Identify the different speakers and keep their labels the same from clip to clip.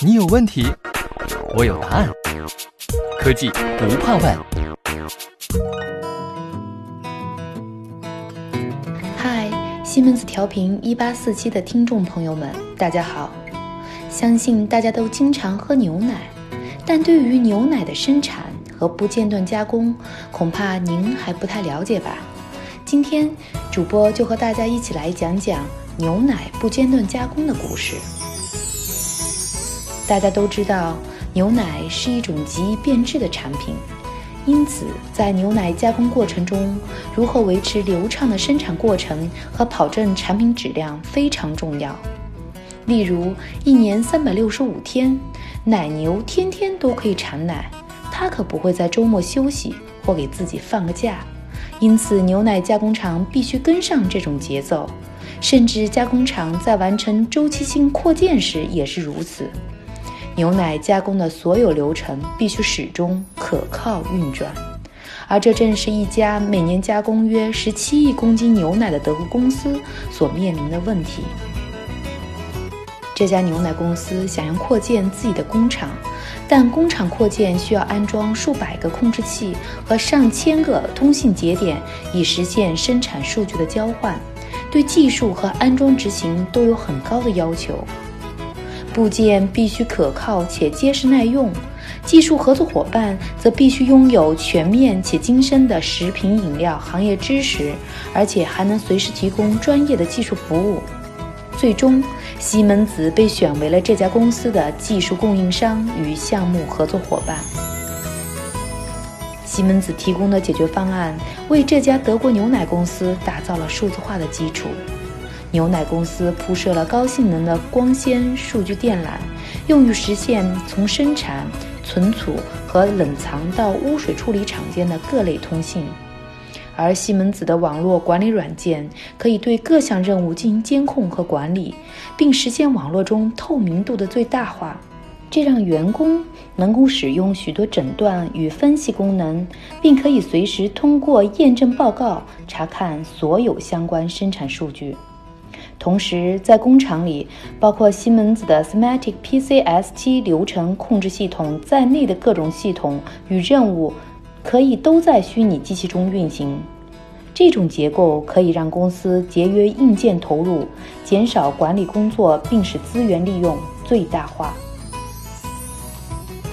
Speaker 1: 你有问题，我有答案。科技不怕问。
Speaker 2: 嗨，西门子调频一八四七的听众朋友们，大家好。相信大家都经常喝牛奶，但对于牛奶的生产和不间断加工，恐怕您还不太了解吧？今天主播就和大家一起来讲讲牛奶不间断加工的故事。大家都知道，牛奶是一种极易变质的产品，因此在牛奶加工过程中，如何维持流畅的生产过程和保证产品质量非常重要。例如，一年三百六十五天，奶牛天天都可以产奶，它可不会在周末休息或给自己放个假。因此，牛奶加工厂必须跟上这种节奏，甚至加工厂在完成周期性扩建时也是如此。牛奶加工的所有流程必须始终可靠运转，而这正是一家每年加工约十七亿公斤牛奶的德国公司所面临的问题。这家牛奶公司想要扩建自己的工厂，但工厂扩建需要安装数百个控制器和上千个通信节点，以实现生产数据的交换，对技术和安装执行都有很高的要求。部件必须可靠且结实耐用，技术合作伙伴则必须拥有全面且精深的食品饮料行业知识，而且还能随时提供专业的技术服务。最终，西门子被选为了这家公司的技术供应商与项目合作伙伴。西门子提供的解决方案为这家德国牛奶公司打造了数字化的基础。牛奶公司铺设了高性能的光纤数据电缆，用于实现从生产、存储和冷藏到污水处理厂间的各类通信。而西门子的网络管理软件可以对各项任务进行监控和管理，并实现网络中透明度的最大化，这让员工能够使用许多诊断与分析功能，并可以随时通过验证报告查看所有相关生产数据。同时，在工厂里，包括西门子的 Smatic PCS7 流程控制系统在内的各种系统与任务，可以都在虚拟机器中运行。这种结构可以让公司节约硬件投入，减少管理工作，并使资源利用最大化。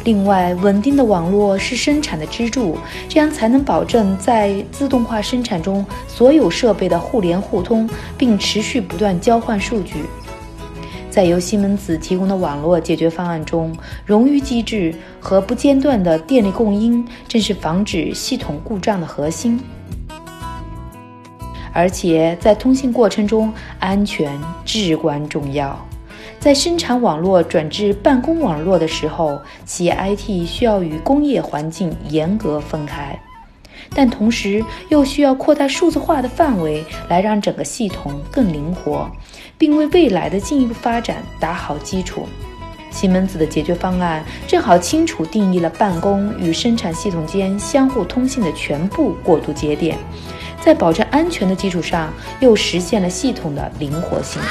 Speaker 2: 另外，稳定的网络是生产的支柱，这样才能保证在自动化生产中所有设备的互联互通，并持续不断交换数据。在由西门子提供的网络解决方案中，冗余机制和不间断的电力供应正是防止系统故障的核心。而且，在通信过程中，安全至关重要。在生产网络转至办公网络的时候，企业 IT 需要与工业环境严格分开，但同时又需要扩大数字化的范围，来让整个系统更灵活，并为未来的进一步发展打好基础。西门子的解决方案正好清楚定义了办公与生产系统间相互通信的全部过渡节点，在保证安全的基础上，又实现了系统的灵活性。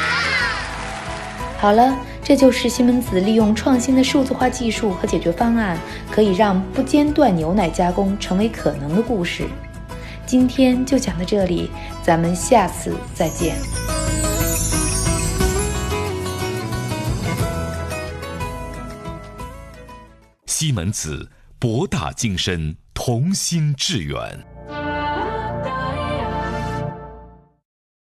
Speaker 2: 好了，这就是西门子利用创新的数字化技术和解决方案，可以让不间断牛奶加工成为可能的故事。今天就讲到这里，咱们下次再见。
Speaker 3: 西门子，博大精深，同心致远。